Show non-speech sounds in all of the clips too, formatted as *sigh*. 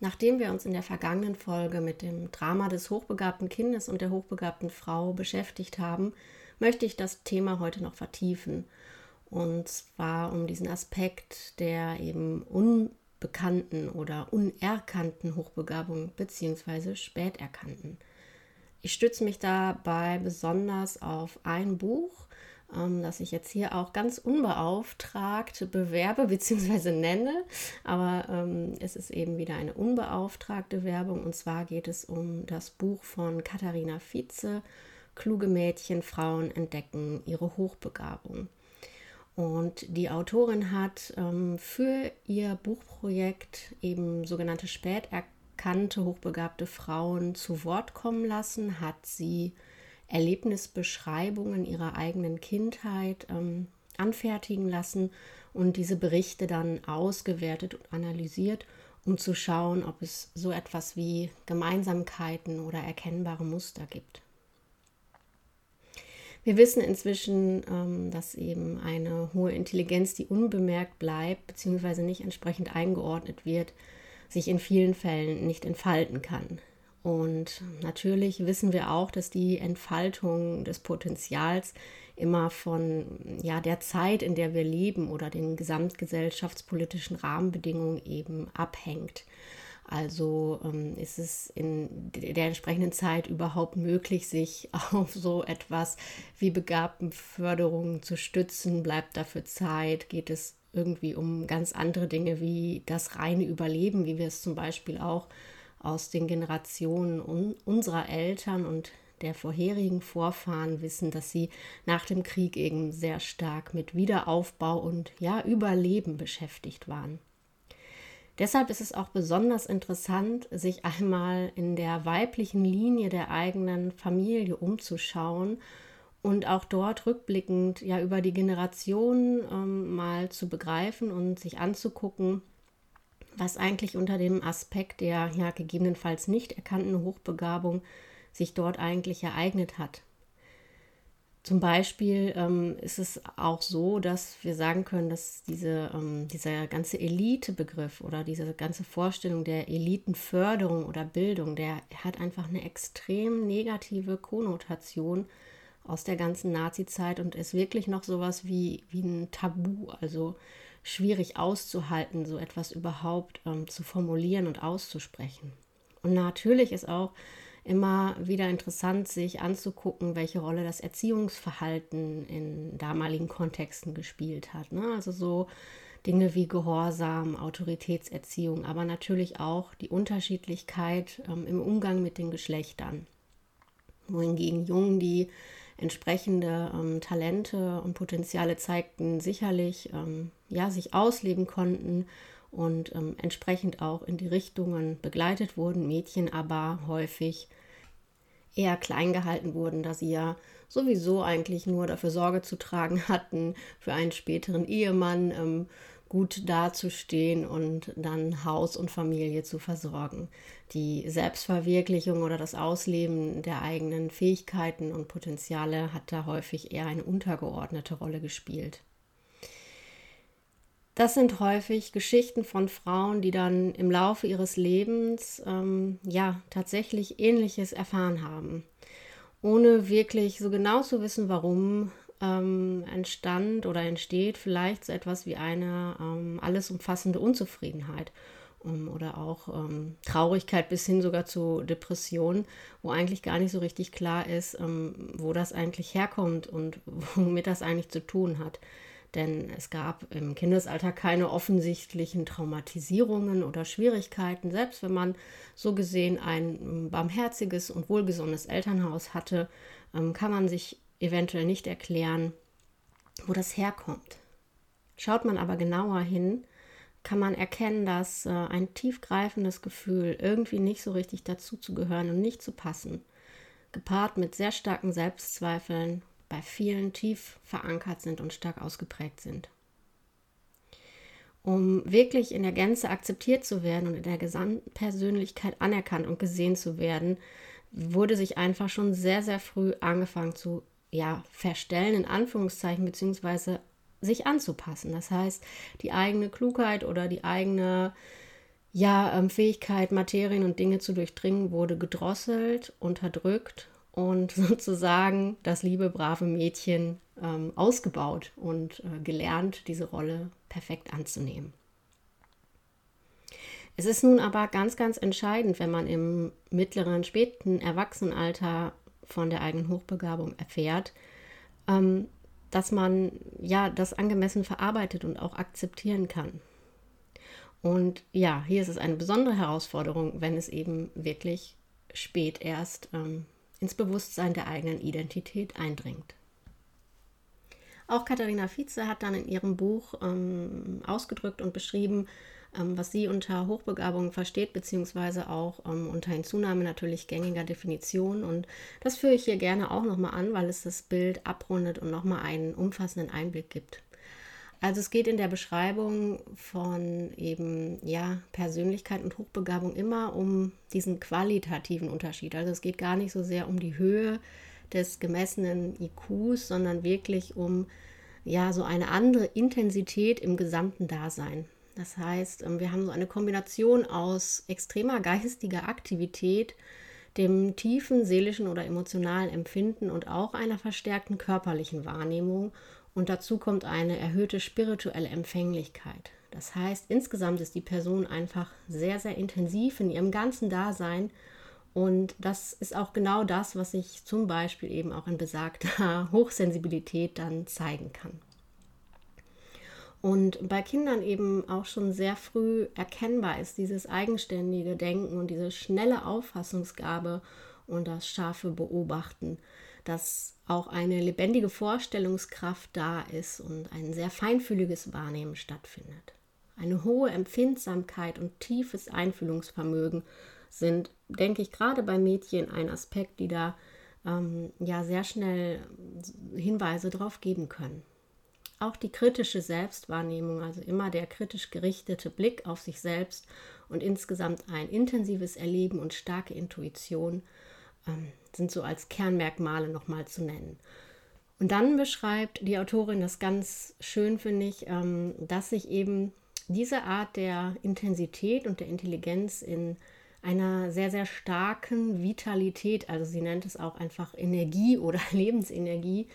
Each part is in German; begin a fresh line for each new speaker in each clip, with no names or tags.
Nachdem wir uns in der vergangenen Folge mit dem Drama des hochbegabten Kindes und der hochbegabten Frau beschäftigt haben, möchte ich das Thema heute noch vertiefen. Und zwar um diesen Aspekt der eben unbekannten oder unerkannten Hochbegabung bzw. späterkannten. Ich stütze mich dabei besonders auf ein Buch, ähm, das ich jetzt hier auch ganz unbeauftragt bewerbe bzw. nenne. Aber ähm, es ist eben wieder eine unbeauftragte Werbung. Und zwar geht es um das Buch von Katharina Vize, Kluge Mädchen, Frauen entdecken ihre Hochbegabung. Und die Autorin hat ähm, für ihr Buchprojekt eben sogenannte späterkannte hochbegabte Frauen zu Wort kommen lassen, hat sie Erlebnisbeschreibungen ihrer eigenen Kindheit ähm, anfertigen lassen und diese Berichte dann ausgewertet und analysiert, um zu schauen, ob es so etwas wie Gemeinsamkeiten oder erkennbare Muster gibt. Wir wissen inzwischen, ähm, dass eben eine hohe Intelligenz, die unbemerkt bleibt bzw. nicht entsprechend eingeordnet wird, sich in vielen Fällen nicht entfalten kann. Und natürlich wissen wir auch, dass die Entfaltung des Potenzials immer von ja, der Zeit, in der wir leben oder den gesamtgesellschaftspolitischen Rahmenbedingungen eben abhängt. Also ähm, ist es in der entsprechenden Zeit überhaupt möglich, sich *laughs* auf so etwas wie Begabtenförderung zu stützen? Bleibt dafür Zeit? Geht es irgendwie um ganz andere Dinge wie das reine Überleben, wie wir es zum Beispiel auch aus den Generationen un unserer Eltern und der vorherigen Vorfahren wissen, dass sie nach dem Krieg eben sehr stark mit Wiederaufbau und ja Überleben beschäftigt waren. Deshalb ist es auch besonders interessant, sich einmal in der weiblichen Linie der eigenen Familie umzuschauen und auch dort rückblickend ja über die Generationen ähm, mal zu begreifen und sich anzugucken, was eigentlich unter dem Aspekt der ja gegebenenfalls nicht erkannten Hochbegabung sich dort eigentlich ereignet hat. Zum Beispiel ähm, ist es auch so, dass wir sagen können, dass diese, ähm, dieser ganze Elitebegriff oder diese ganze Vorstellung der Elitenförderung oder Bildung, der hat einfach eine extrem negative Konnotation aus der ganzen Nazi-Zeit und ist wirklich noch sowas wie, wie ein Tabu. Also schwierig auszuhalten, so etwas überhaupt ähm, zu formulieren und auszusprechen. Und natürlich ist auch immer wieder interessant, sich anzugucken, welche Rolle das Erziehungsverhalten in damaligen Kontexten gespielt hat. Ne? Also so Dinge wie Gehorsam, Autoritätserziehung, aber natürlich auch die Unterschiedlichkeit ähm, im Umgang mit den Geschlechtern. Wohingegen Jungen, die entsprechende ähm, Talente und Potenziale zeigten, sicherlich ähm, ja, sich ausleben konnten und ähm, entsprechend auch in die Richtungen begleitet wurden, Mädchen aber häufig eher klein gehalten wurden, da sie ja sowieso eigentlich nur dafür Sorge zu tragen hatten für einen späteren Ehemann, ähm, gut dazustehen und dann Haus und Familie zu versorgen. Die Selbstverwirklichung oder das Ausleben der eigenen Fähigkeiten und Potenziale hat da häufig eher eine untergeordnete Rolle gespielt. Das sind häufig Geschichten von Frauen, die dann im Laufe ihres Lebens ähm, ja tatsächlich Ähnliches erfahren haben, ohne wirklich so genau zu wissen, warum ähm, entstand oder entsteht vielleicht so etwas wie eine ähm, alles umfassende Unzufriedenheit um, oder auch ähm, Traurigkeit bis hin sogar zu Depressionen, wo eigentlich gar nicht so richtig klar ist, ähm, wo das eigentlich herkommt und *laughs* womit das eigentlich zu tun hat. Denn es gab im Kindesalter keine offensichtlichen Traumatisierungen oder Schwierigkeiten. Selbst wenn man so gesehen ein ähm, barmherziges und wohlgesonnenes Elternhaus hatte, ähm, kann man sich eventuell nicht erklären, wo das herkommt. Schaut man aber genauer hin, kann man erkennen, dass äh, ein tiefgreifendes Gefühl, irgendwie nicht so richtig dazu zu gehören und nicht zu passen, gepaart mit sehr starken Selbstzweifeln, bei vielen tief verankert sind und stark ausgeprägt sind. Um wirklich in der Gänze akzeptiert zu werden und in der Gesamtpersönlichkeit anerkannt und gesehen zu werden, wurde sich einfach schon sehr, sehr früh angefangen zu ja, verstellen, in Anführungszeichen, beziehungsweise sich anzupassen. Das heißt, die eigene Klugheit oder die eigene ja, ähm, Fähigkeit, Materien und Dinge zu durchdringen, wurde gedrosselt, unterdrückt und *laughs* sozusagen das liebe, brave Mädchen ähm, ausgebaut und äh, gelernt, diese Rolle perfekt anzunehmen. Es ist nun aber ganz, ganz entscheidend, wenn man im mittleren, späten Erwachsenenalter von der eigenen Hochbegabung erfährt, ähm, dass man ja das angemessen verarbeitet und auch akzeptieren kann. Und ja, hier ist es eine besondere Herausforderung, wenn es eben wirklich spät erst ähm, ins Bewusstsein der eigenen Identität eindringt. Auch Katharina Vize hat dann in ihrem Buch ähm, ausgedrückt und beschrieben, was sie unter Hochbegabung versteht, beziehungsweise auch ähm, unter Hinzunahme natürlich gängiger Definition. Und das führe ich hier gerne auch nochmal an, weil es das Bild abrundet und nochmal einen umfassenden Einblick gibt. Also es geht in der Beschreibung von eben ja Persönlichkeit und Hochbegabung immer um diesen qualitativen Unterschied. Also es geht gar nicht so sehr um die Höhe des gemessenen IQs, sondern wirklich um ja so eine andere Intensität im gesamten Dasein. Das heißt, ähm, wir haben so eine Kombination aus extremer geistiger Aktivität, dem tiefen seelischen oder emotionalen Empfinden und auch einer verstärkten körperlichen Wahrnehmung. Und dazu kommt eine erhöhte spirituelle Empfänglichkeit. Das heißt, insgesamt ist die Person einfach sehr, sehr intensiv in ihrem ganzen Dasein. Und das ist auch genau das, was sich zum Beispiel eben auch in besagter *laughs* Hochsensibilität dann zeigen kann. Und bei Kindern eben auch schon sehr früh erkennbar ist dieses eigenständige Denken und diese schnelle Auffassungsgabe und das scharfe Beobachten, dass auch eine lebendige Vorstellungskraft da ist und ein sehr feinfühliges Wahrnehmen stattfindet. Eine hohe Empfindsamkeit und tiefes Einfühlungsvermögen sind, denke ich, gerade bei Mädchen ein Aspekt, die da ähm, ja sehr schnell Hinweise darauf geben können. Auch die kritische Selbstwahrnehmung, also immer der kritisch gerichtete Blick auf sich selbst und insgesamt ein intensives Erleben und starke Intuition ähm, sind so als Kernmerkmale nochmal zu nennen. Und dann beschreibt die Autorin das ganz schön, finde ich, ähm, dass sich eben diese Art der Intensität und der Intelligenz in einer sehr, sehr starken Vitalität, also sie nennt es auch einfach Energie oder *laughs* Lebensenergie,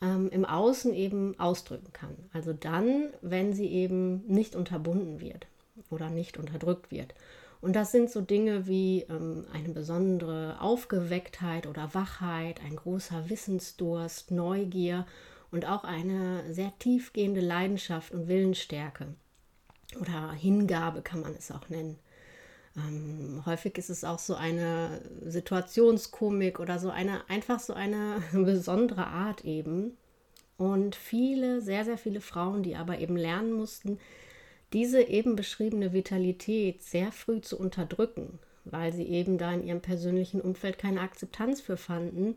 ähm, im Außen eben ausdrücken kann. Also dann, wenn sie eben nicht unterbunden wird oder nicht unterdrückt wird. Und das sind so Dinge wie ähm, eine besondere Aufgewecktheit oder Wachheit, ein großer Wissensdurst, Neugier und auch eine sehr tiefgehende Leidenschaft und Willensstärke oder Hingabe kann man es auch nennen. Ähm, häufig ist es auch so eine Situationskomik oder so eine, einfach so eine *laughs* besondere Art eben. Und viele, sehr, sehr viele Frauen, die aber eben lernen mussten, diese eben beschriebene Vitalität sehr früh zu unterdrücken, weil sie eben da in ihrem persönlichen Umfeld keine Akzeptanz für fanden,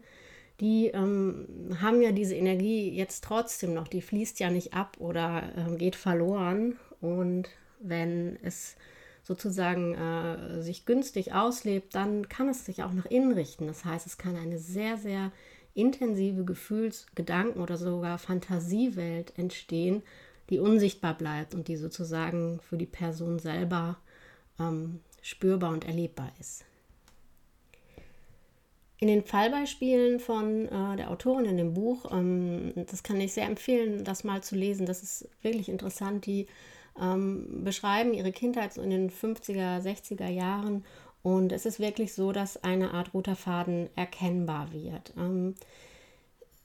die ähm, haben ja diese Energie jetzt trotzdem noch, die fließt ja nicht ab oder äh, geht verloren. Und wenn es sozusagen äh, sich günstig auslebt, dann kann es sich auch nach innen richten. Das heißt, es kann eine sehr, sehr intensive Gefühls-, Gedanken- oder sogar Fantasiewelt entstehen, die unsichtbar bleibt und die sozusagen für die Person selber ähm, spürbar und erlebbar ist. In den Fallbeispielen von äh, der Autorin in dem Buch, ähm, das kann ich sehr empfehlen, das mal zu lesen. Das ist wirklich interessant. Die ähm, beschreiben ihre Kindheit so in den 50er, 60er Jahren. Und es ist wirklich so, dass eine Art roter Faden erkennbar wird. Ähm,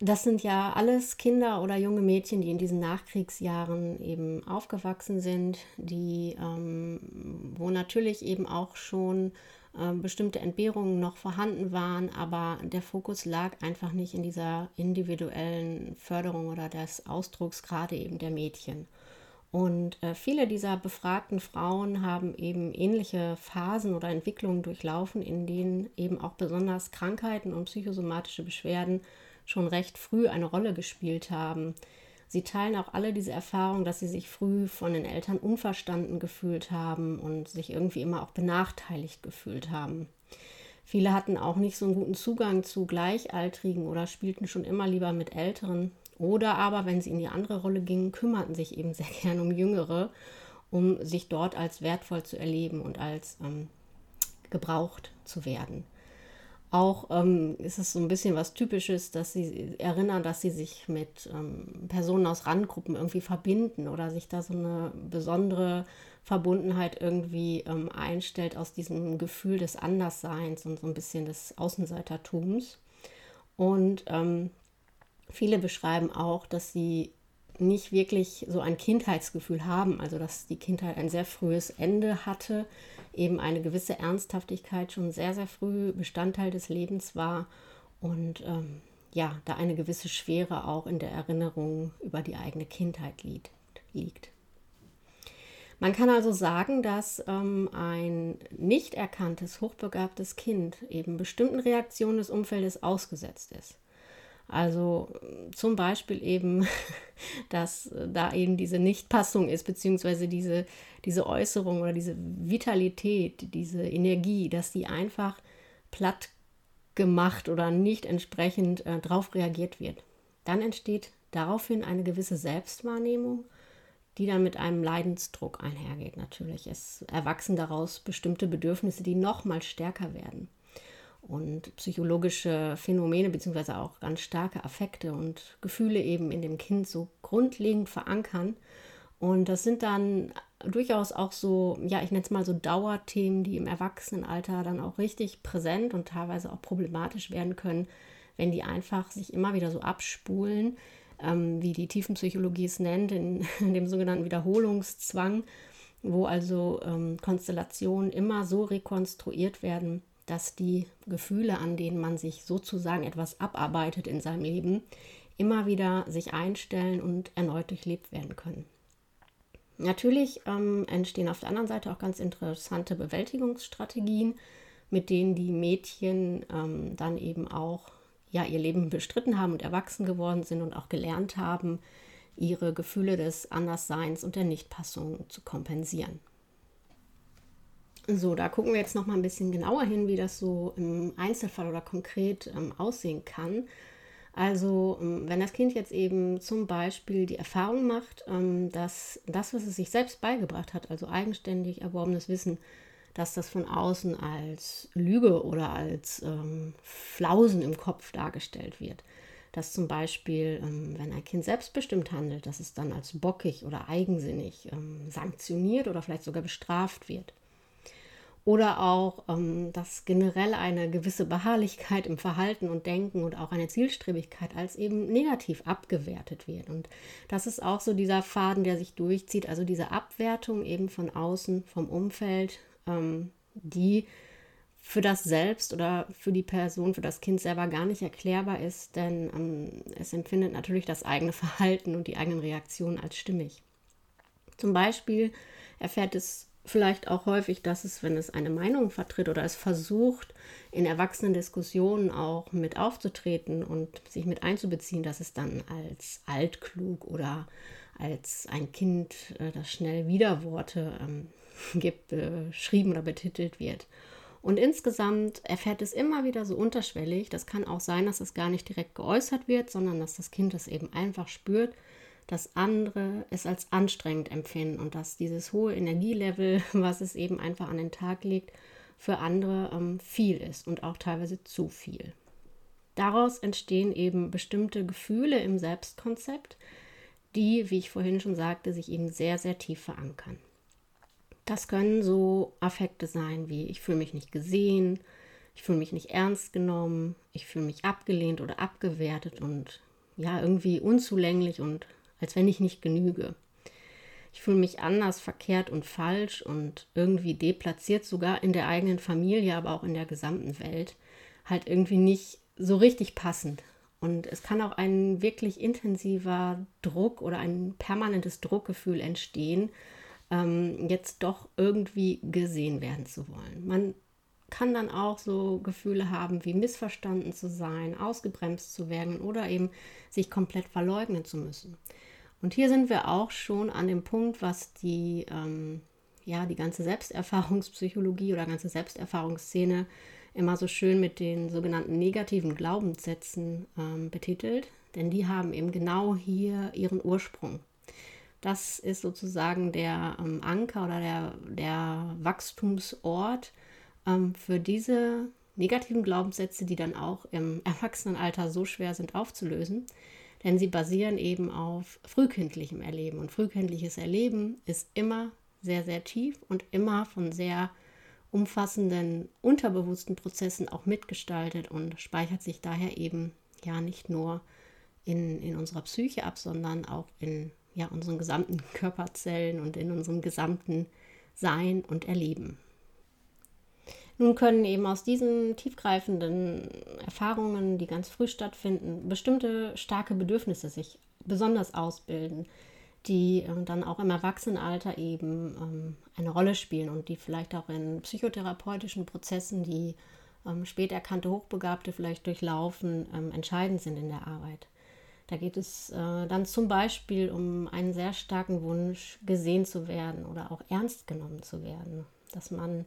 das sind ja alles Kinder oder junge Mädchen, die in diesen Nachkriegsjahren eben aufgewachsen sind, die, ähm, wo natürlich eben auch schon äh, bestimmte Entbehrungen noch vorhanden waren, aber der Fokus lag einfach nicht in dieser individuellen Förderung oder des Ausdrucks gerade eben der Mädchen. Und äh, viele dieser befragten Frauen haben eben ähnliche Phasen oder Entwicklungen durchlaufen, in denen eben auch besonders Krankheiten und psychosomatische Beschwerden schon recht früh eine Rolle gespielt haben. Sie teilen auch alle diese Erfahrung, dass sie sich früh von den Eltern unverstanden gefühlt haben und sich irgendwie immer auch benachteiligt gefühlt haben. Viele hatten auch nicht so einen guten Zugang zu Gleichaltrigen oder spielten schon immer lieber mit Älteren. Oder aber, wenn sie in die andere Rolle gingen, kümmerten sich eben *laughs* sehr gern um Jüngere, um sich dort als wertvoll zu erleben und als ähm, gebraucht zu werden. Auch ähm, ist es so ein bisschen was Typisches, dass sie erinnern, dass sie sich mit ähm, Personen aus Randgruppen irgendwie verbinden oder sich da so eine besondere Verbundenheit irgendwie ähm, einstellt aus diesem Gefühl des Andersseins und so ein bisschen des Außenseitertums. Und ähm, viele beschreiben auch, dass sie nicht wirklich so ein Kindheitsgefühl haben, also dass die Kindheit ein sehr frühes Ende hatte, eben eine gewisse Ernsthaftigkeit schon sehr, sehr früh Bestandteil des Lebens war und ähm, ja, da eine gewisse Schwere auch in der Erinnerung über die eigene Kindheit liegt. Man kann also sagen, dass ähm, ein nicht erkanntes, hochbegabtes Kind eben bestimmten Reaktionen des Umfeldes ausgesetzt ist. Also zum Beispiel eben, *laughs* dass da eben diese Nichtpassung ist, beziehungsweise diese, diese Äußerung oder diese Vitalität, diese Energie, dass die einfach platt gemacht oder nicht entsprechend äh, darauf reagiert wird. Dann entsteht daraufhin eine gewisse Selbstwahrnehmung, die dann mit einem Leidensdruck einhergeht natürlich. Es erwachsen daraus bestimmte Bedürfnisse, die noch mal stärker werden und psychologische Phänomene beziehungsweise auch ganz starke Affekte und Gefühle eben in dem Kind so grundlegend verankern. Und das sind dann durchaus auch so, ja, ich nenne es mal so Dauerthemen, die im Erwachsenenalter dann auch richtig präsent und teilweise auch problematisch werden können, wenn die einfach sich immer wieder so abspulen, ähm, wie die Tiefenpsychologie es nennt, in, in *laughs* dem sogenannten Wiederholungszwang, wo also ähm, Konstellationen immer so rekonstruiert werden, dass die Gefühle, an denen man sich sozusagen etwas abarbeitet in seinem Leben, immer wieder sich einstellen und erneut durchlebt werden können. Natürlich ähm, entstehen auf der anderen Seite auch ganz interessante Bewältigungsstrategien, mit denen die Mädchen ähm, dann eben auch ja, ihr Leben bestritten haben und erwachsen geworden sind und auch gelernt haben, ihre Gefühle des Andersseins und der Nichtpassung zu kompensieren. So, da gucken wir jetzt noch mal ein bisschen genauer hin, wie das so im Einzelfall oder konkret ähm, aussehen kann. Also, ähm, wenn das Kind jetzt eben zum Beispiel die Erfahrung macht, ähm, dass das, was es sich selbst beigebracht hat, also eigenständig erworbenes Wissen, dass das von außen als Lüge oder als ähm, Flausen im Kopf dargestellt wird. Dass zum Beispiel, ähm, wenn ein Kind selbstbestimmt handelt, dass es dann als bockig oder eigensinnig ähm, sanktioniert oder vielleicht sogar bestraft wird. Oder auch, ähm, dass generell eine gewisse Beharrlichkeit im Verhalten und Denken und auch eine Zielstrebigkeit als eben negativ abgewertet wird. Und das ist auch so dieser Faden, der sich durchzieht, also diese Abwertung eben von außen, vom Umfeld, ähm, die für das Selbst oder für die Person, für das Kind selber gar nicht erklärbar ist, denn ähm, es empfindet natürlich das eigene Verhalten und die eigenen Reaktionen als stimmig. Zum Beispiel erfährt es vielleicht auch häufig, dass es, wenn es eine Meinung vertritt oder es versucht, in erwachsenen Diskussionen auch mit aufzutreten und sich mit einzubeziehen, dass es dann als altklug oder als ein Kind, äh, das schnell Widerworte ähm, *laughs* gibt, beschrieben oder betitelt wird. Und insgesamt erfährt es immer wieder so unterschwellig. Das kann auch sein, dass es gar nicht direkt geäußert wird, sondern dass das Kind es eben einfach spürt, dass andere es als anstrengend empfinden und dass dieses hohe Energielevel, *laughs* was es eben einfach an den Tag legt, für andere ähm, viel ist und auch teilweise zu viel. Daraus entstehen eben bestimmte Gefühle im Selbstkonzept, die, wie ich vorhin schon sagte, sich eben sehr, sehr tief verankern. Das können so Affekte sein wie ich fühle mich nicht gesehen, ich fühle mich nicht ernst genommen, ich fühle mich abgelehnt oder abgewertet und ja, irgendwie unzulänglich und als wenn ich nicht genüge. Ich fühle mich anders, verkehrt und falsch und irgendwie deplatziert sogar in der eigenen Familie, aber auch in der gesamten Welt. Halt irgendwie nicht so richtig passend. Und es kann auch ein wirklich intensiver Druck oder ein permanentes Druckgefühl entstehen, ähm, jetzt doch irgendwie gesehen werden zu wollen. Man kann dann auch so Gefühle haben, wie missverstanden zu sein, ausgebremst zu werden oder eben sich komplett verleugnen zu müssen. Und hier sind wir auch schon an dem Punkt, was die, ähm, ja, die ganze Selbsterfahrungspsychologie oder ganze Selbsterfahrungsszene immer so schön mit den sogenannten negativen Glaubenssätzen ähm, betitelt, denn die haben eben genau hier ihren Ursprung. Das ist sozusagen der ähm, Anker oder der, der Wachstumsort für diese negativen Glaubenssätze, die dann auch im *laughs* Erwachsenenalter so schwer sind aufzulösen. Denn sie basieren eben auf frühkindlichem Erleben. Und frühkindliches Erleben ist immer sehr, sehr tief und immer von sehr umfassenden unterbewussten Prozessen auch mitgestaltet und speichert sich daher eben ja nicht nur in, in unserer Psyche ab, sondern auch in ja, unseren gesamten *laughs* Körperzellen und in unserem gesamten Sein und Erleben. Nun können eben aus diesen tiefgreifenden Erfahrungen, die ganz früh stattfinden, bestimmte starke Bedürfnisse sich besonders ausbilden, die äh, dann auch im Erwachsenenalter eben ähm, eine Rolle spielen und die vielleicht auch in psychotherapeutischen Prozessen, die ähm, spät erkannte Hochbegabte vielleicht durchlaufen, ähm, entscheidend sind in der Arbeit. Da geht es äh, dann zum Beispiel um einen sehr starken Wunsch, gesehen zu werden oder auch ernst genommen zu werden. Dass man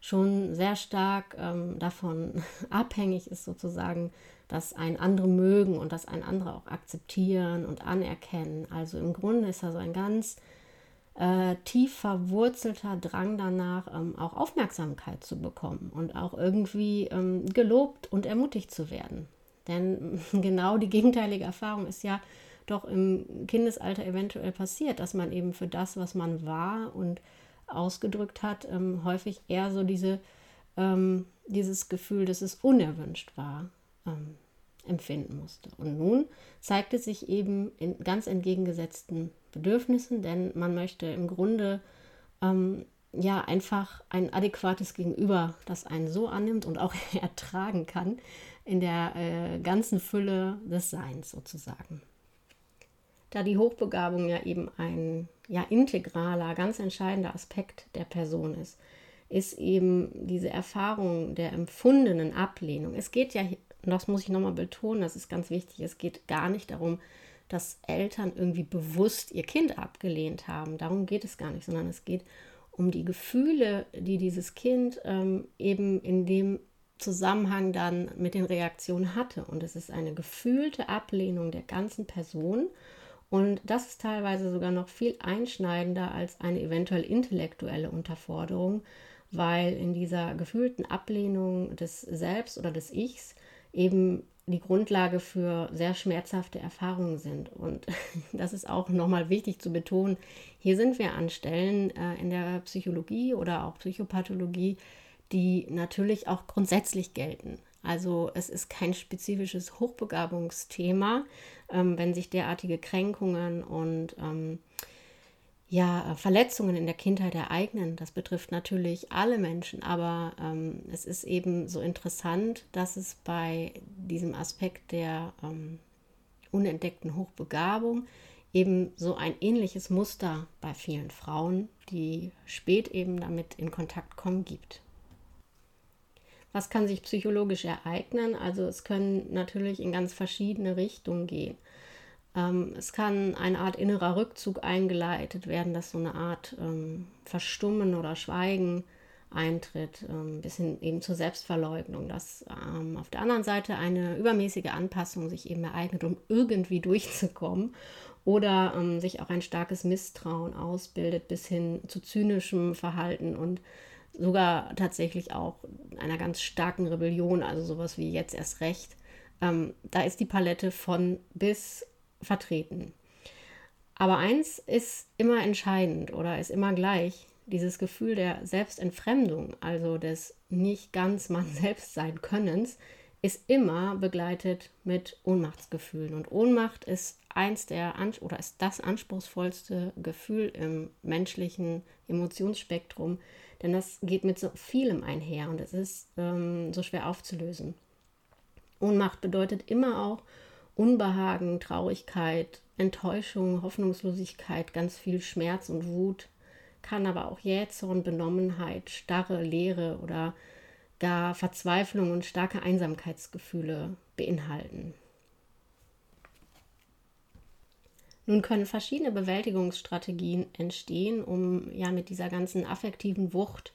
schon sehr stark ähm, davon *laughs* abhängig ist, sozusagen, dass ein andere mögen und dass ein andere auch akzeptieren und anerkennen. Also im Grunde ist da so ein ganz äh, tief verwurzelter Drang danach, ähm, auch Aufmerksamkeit zu bekommen und auch irgendwie ähm, gelobt und ermutigt zu werden. Denn *laughs* genau die gegenteilige Erfahrung ist ja doch im Kindesalter eventuell passiert, dass man eben für das, was man war und ausgedrückt hat, ähm, häufig eher so diese, ähm, dieses Gefühl, dass es unerwünscht war, ähm, empfinden musste. Und nun zeigt es sich eben in ganz entgegengesetzten Bedürfnissen, denn man möchte im Grunde ähm, ja einfach ein adäquates Gegenüber, das einen so annimmt und auch *laughs* ertragen kann, in der äh, ganzen Fülle des Seins sozusagen. Da die Hochbegabung ja eben ein ja integraler, ganz entscheidender Aspekt der Person ist, ist eben diese Erfahrung der empfundenen Ablehnung. Es geht ja, das muss ich nochmal betonen, das ist ganz wichtig, es geht gar nicht darum, dass Eltern irgendwie bewusst ihr Kind abgelehnt haben. Darum geht es gar nicht, sondern es geht um die Gefühle, die dieses Kind ähm, eben in dem Zusammenhang dann mit den Reaktionen hatte. Und es ist eine gefühlte Ablehnung der ganzen Person und das ist teilweise sogar noch viel einschneidender als eine eventuell intellektuelle Unterforderung, weil in dieser gefühlten Ablehnung des Selbst oder des Ichs eben die Grundlage für sehr schmerzhafte Erfahrungen sind. Und *laughs* das ist auch nochmal wichtig zu betonen. Hier sind wir an Stellen äh, in der Psychologie oder auch Psychopathologie, die natürlich auch grundsätzlich gelten. Also es ist kein spezifisches Hochbegabungsthema, ähm, wenn sich derartige Kränkungen und ähm, ja, Verletzungen in der Kindheit ereignen. Das betrifft natürlich alle Menschen, aber ähm, es ist eben so interessant, dass es bei diesem Aspekt der ähm, unentdeckten Hochbegabung eben so ein ähnliches Muster bei vielen Frauen, die spät eben damit in Kontakt kommen, gibt. Was kann sich psychologisch ereignen? Also es können natürlich in ganz verschiedene Richtungen gehen. Ähm, es kann eine Art innerer Rückzug eingeleitet werden, dass so eine Art ähm, Verstummen oder Schweigen eintritt, ähm, bis hin eben zur Selbstverleugnung, dass ähm, auf der anderen Seite eine übermäßige Anpassung sich eben ereignet, um irgendwie durchzukommen oder ähm, sich auch ein starkes Misstrauen ausbildet bis hin zu zynischem Verhalten und sogar tatsächlich auch einer ganz starken Rebellion, also sowas wie jetzt erst recht. Ähm, da ist die Palette von bis vertreten. Aber eins ist immer entscheidend oder ist immer gleich, dieses Gefühl der Selbstentfremdung, also des nicht ganz man selbst sein Könnens, ist immer begleitet mit Ohnmachtsgefühlen. Und Ohnmacht ist eins der oder ist das anspruchsvollste Gefühl im menschlichen Emotionsspektrum, denn das geht mit so vielem einher und es ist ähm, so schwer aufzulösen. Ohnmacht bedeutet immer auch Unbehagen, Traurigkeit, Enttäuschung, Hoffnungslosigkeit, ganz viel Schmerz und Wut, kann aber auch Jähzorn, Benommenheit, starre Leere oder gar Verzweiflung und starke Einsamkeitsgefühle beinhalten. Nun können verschiedene Bewältigungsstrategien entstehen, um ja mit dieser ganzen affektiven Wucht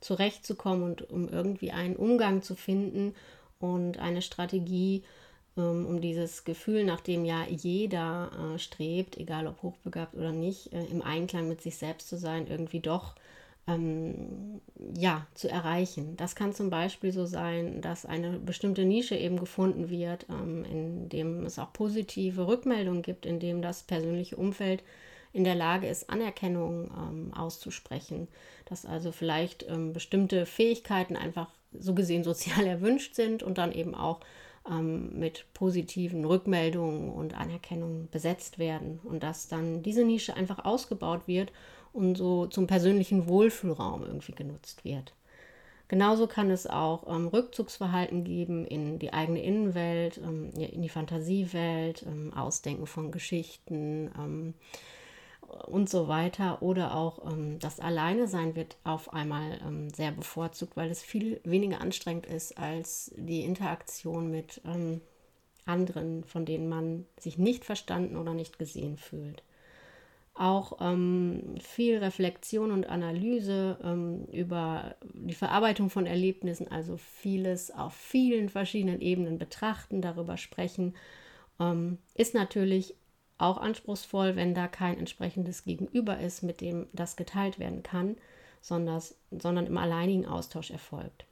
zurechtzukommen und um irgendwie einen Umgang zu finden und eine Strategie, ähm, um dieses Gefühl, nach dem ja jeder äh, strebt, egal ob hochbegabt oder nicht, äh, im Einklang mit sich selbst zu sein, irgendwie doch ähm, ja, zu erreichen. Das kann zum Beispiel so sein, dass eine bestimmte Nische eben gefunden wird, ähm, in dem es auch positive Rückmeldungen gibt, in dem das persönliche Umfeld in der Lage ist, Anerkennung ähm, auszusprechen, dass also vielleicht ähm, bestimmte Fähigkeiten einfach so gesehen *laughs* sozial erwünscht sind und dann eben auch ähm, mit positiven Rückmeldungen und Anerkennung besetzt werden und dass dann diese Nische einfach ausgebaut wird und so zum persönlichen Wohlfühlraum irgendwie genutzt wird. Genauso kann es auch ähm, Rückzugsverhalten geben in die eigene Innenwelt, ähm, in die Fantasiewelt, ähm, Ausdenken von Geschichten ähm, und so weiter. Oder auch ähm, das Alleine sein wird auf einmal ähm, sehr bevorzugt, weil es viel weniger anstrengend ist als die Interaktion mit anderen, von denen man sich nicht verstanden oder nicht gesehen fühlt auch ähm, viel Reflexion und Analyse ähm, über die Verarbeitung von Erlebnissen, also vieles auf vielen verschiedenen Ebenen betrachten, darüber sprechen, ähm, ist natürlich auch anspruchsvoll, wenn da kein entsprechendes Gegenüber ist, mit dem das geteilt werden kann, sondern, sondern im alleinigen Austausch erfolgt.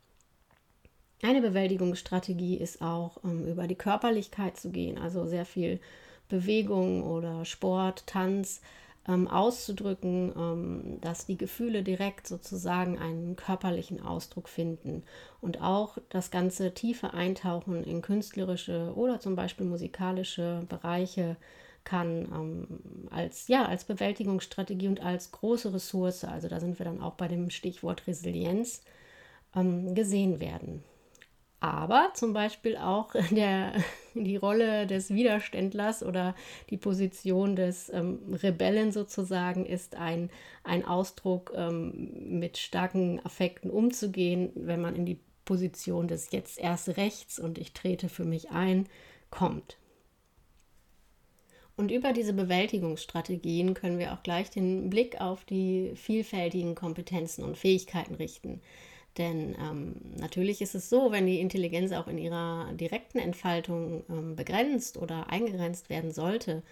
Eine Bewältigungsstrategie ist auch, ähm, über die Körperlichkeit zu gehen, also sehr viel Bewegung oder Sport, Tanz, ähm, auszudrücken, ähm, dass die Gefühle direkt sozusagen einen körperlichen Ausdruck finden und auch das ganze tiefe Eintauchen in künstlerische oder zum Beispiel musikalische Bereiche kann ähm, als, ja, als Bewältigungsstrategie und als große Ressource, also da sind wir dann auch bei dem Stichwort Resilienz, ähm, gesehen werden aber zum Beispiel auch *laughs* der, die Rolle des Widerständlers oder die Position des ähm, Rebellen sozusagen ist ein, ein Ausdruck, ähm, mit starken Affekten umzugehen, wenn man in die Position des jetzt erst rechts und ich trete für mich ein kommt. Und über diese Bewältigungsstrategien können wir auch gleich den Blick auf die vielfältigen Kompetenzen und Fähigkeiten richten. Denn ähm, natürlich ist es so, wenn die Intelligenz auch in ihrer direkten Entfaltung ähm, begrenzt oder eingegrenzt werden sollte,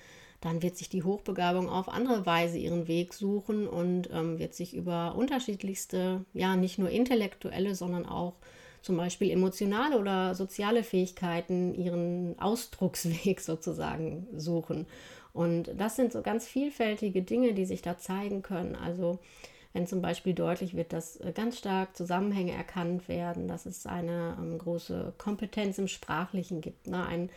dann wird sich die Hochbegabung auf andere Weise ihren Weg suchen und ähm, wird sich über unterschiedlichste, ja nicht nur intellektuelle, sondern auch zum Beispiel emotionale oder soziale Fähigkeiten ihren Ausdrucksweg *laughs* sozusagen suchen. Und das sind so ganz vielfältige Dinge, die sich da zeigen können. Also wenn zum Beispiel deutlich wird, dass äh, ganz stark Zusammenhänge erkannt werden, dass es eine ähm, große Kompetenz im Sprachlichen gibt, ne? ein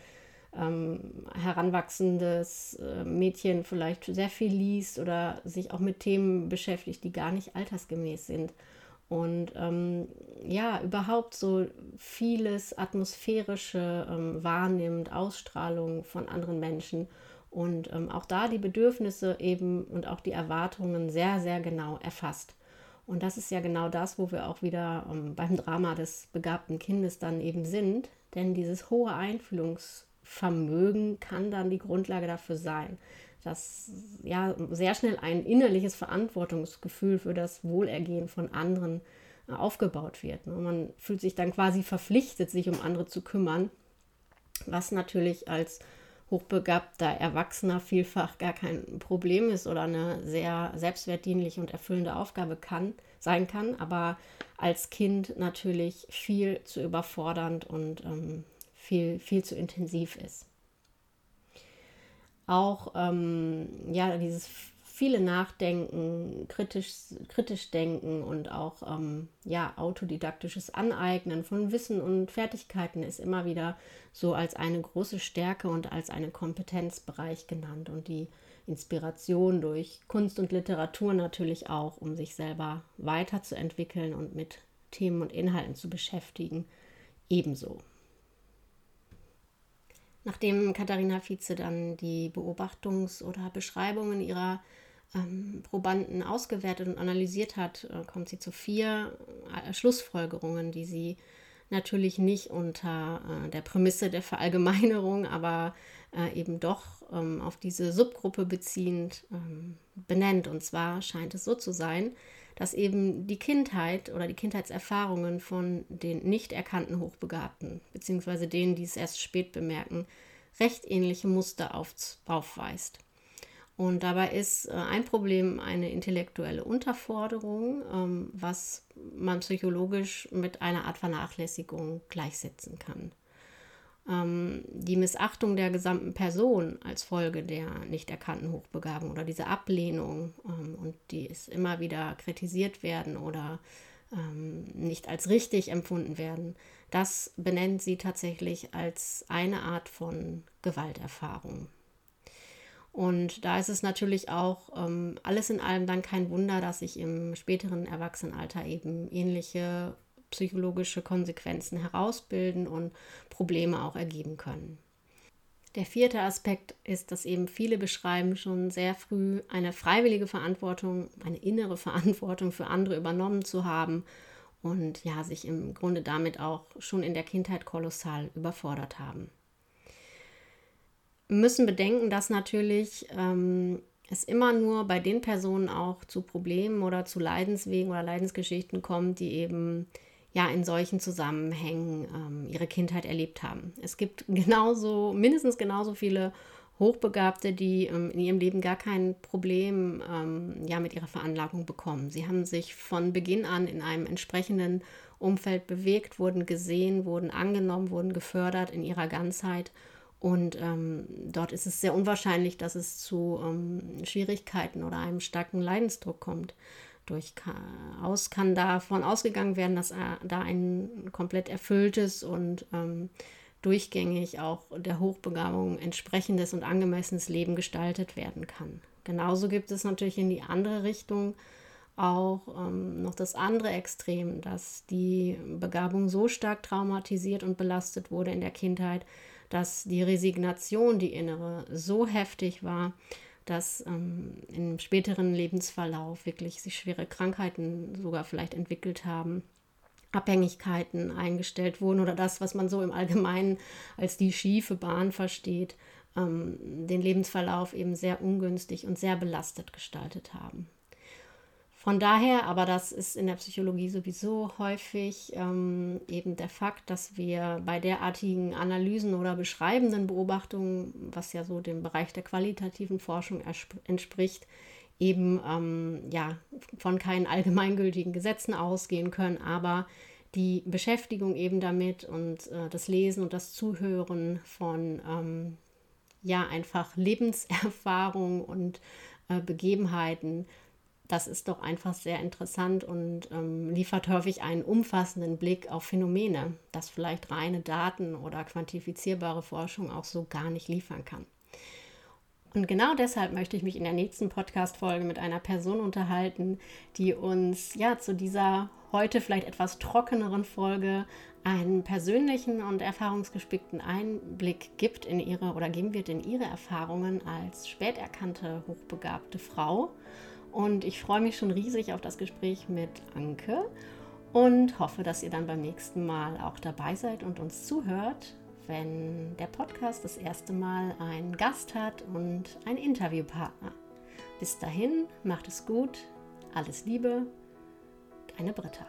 ähm, heranwachsendes äh, Mädchen vielleicht sehr viel liest oder sich auch mit Themen beschäftigt, die gar nicht altersgemäß sind. Und ähm, ja, überhaupt so vieles atmosphärische ähm, wahrnimmt, Ausstrahlung von anderen Menschen und ähm, auch da die Bedürfnisse eben und auch die Erwartungen sehr, sehr genau erfasst. Und das ist ja genau das, wo wir auch wieder ähm, beim Drama des begabten Kindes dann eben sind, denn dieses hohe Einfühlungsvermögen kann dann die Grundlage dafür sein, dass ja sehr schnell ein innerliches Verantwortungsgefühl für das Wohlergehen von anderen äh, aufgebaut wird. Ne? Man fühlt sich dann quasi verpflichtet, sich um andere zu kümmern, was natürlich als hochbegabter Erwachsener vielfach gar kein Problem ist oder eine sehr selbstwertdienliche und erfüllende Aufgabe kann, sein kann, aber als Kind natürlich viel zu überfordernd und ähm, viel, viel zu intensiv ist. Auch ähm, ja, dieses viele Nachdenken, kritisch, kritisch denken und auch ähm, ja, autodidaktisches Aneignen von Wissen und Fertigkeiten ist immer wieder so als eine große Stärke und als einen Kompetenzbereich genannt und die Inspiration durch Kunst und Literatur natürlich auch, um sich selber weiterzuentwickeln und mit Themen und Inhalten zu beschäftigen, ebenso. Nachdem Katharina Vize dann die Beobachtungs- oder Beschreibungen ihrer ähm, Probanden ausgewertet und analysiert hat, äh, kommt sie zu vier äh, Schlussfolgerungen, die sie natürlich nicht unter äh, der Prämisse der Verallgemeinerung, *laughs* aber äh, eben doch ähm, auf diese Subgruppe beziehend ähm, benennt. Und zwar scheint es so zu sein, dass eben die Kindheit oder die Kindheitserfahrungen von den nicht erkannten Hochbegabten, beziehungsweise denen, die es erst spät bemerken, recht ähnliche Muster auf, aufweist. Und dabei ist äh, ein Problem eine intellektuelle Unterforderung, ähm, was man psychologisch mit einer Art Vernachlässigung gleichsetzen kann. Ähm, die Missachtung der gesamten Person als Folge der nicht erkannten Hochbegabung oder diese Ablehnung ähm, und die ist immer wieder kritisiert werden oder nicht als richtig empfunden werden, das benennt sie tatsächlich als eine Art von Gewalterfahrung. Und da ist es natürlich auch ähm, alles in allem dann kein Wunder, dass sich im späteren Erwachsenenalter eben ähnliche psychologische Konsequenzen herausbilden und Probleme auch ergeben können. Der vierte Aspekt ist, dass eben viele beschreiben, schon sehr früh eine freiwillige Verantwortung, eine innere *laughs* Verantwortung für andere übernommen zu haben und ja, sich im Grunde damit auch schon in der Kindheit kolossal überfordert haben müssen bedenken, dass natürlich ähm, es immer nur bei den Personen auch zu Problemen oder zu Leidenswegen oder Leidensgeschichten kommt, die eben ja in solchen Zusammenhängen ähm, ihre Kindheit erlebt haben. Es gibt *laughs* genauso, mindestens genauso viele Hochbegabte, die ähm, in ihrem Leben gar kein Problem ähm, ja, mit ihrer Veranlagung bekommen. Sie haben sich von Beginn an in einem entsprechenden Umfeld bewegt, wurden gesehen, wurden angenommen, wurden gefördert in ihrer Ganzheit und ähm, dort ist es sehr unwahrscheinlich, dass es zu ähm, Schwierigkeiten oder einem starken Leidensdruck kommt. Durchaus kann davon ausgegangen werden, dass äh, da ein komplett erfülltes und ähm, durchgängig auch der Hochbegabung entsprechendes und angemessenes Leben gestaltet werden kann. Genauso gibt es natürlich in die andere Richtung auch ähm, noch das andere Extrem, dass die Begabung so stark traumatisiert und belastet wurde in der Kindheit, dass die Resignation, die innere, so heftig war, dass ähm, im späteren Lebensverlauf wirklich sich schwere Krankheiten sogar vielleicht entwickelt haben, Abhängigkeiten eingestellt wurden oder das, was man so im Allgemeinen als die schiefe Bahn versteht, ähm, den Lebensverlauf eben sehr ungünstig und sehr belastet gestaltet haben. Von daher, aber das ist in der Psychologie sowieso häufig ähm, eben der Fakt, dass wir bei derartigen Analysen oder beschreibenden Beobachtungen, was ja so dem Bereich der qualitativen Forschung entspricht, eben ähm, ja, von keinen allgemeingültigen Gesetzen ausgehen können, aber die Beschäftigung eben damit und äh, das Lesen und das Zuhören von ähm, ja einfach Lebenserfahrung und äh, Begebenheiten das ist doch einfach sehr interessant und ähm, liefert häufig einen umfassenden Blick auf Phänomene, das vielleicht reine Daten oder quantifizierbare Forschung auch so gar nicht liefern kann. Und genau deshalb möchte ich mich in der nächsten Podcast-Folge mit einer Person unterhalten, die uns ja zu dieser heute vielleicht etwas trockeneren Folge einen persönlichen und erfahrungsgespickten Einblick gibt in ihre oder geben wird in ihre Erfahrungen als späterkannte hochbegabte Frau und ich freue mich schon riesig auf das Gespräch mit Anke und hoffe, dass ihr dann beim nächsten Mal auch dabei seid und uns zuhört, wenn der Podcast das erste Mal einen Gast hat und einen Interviewpartner. Bis dahin, macht es gut, alles Liebe, deine Britta.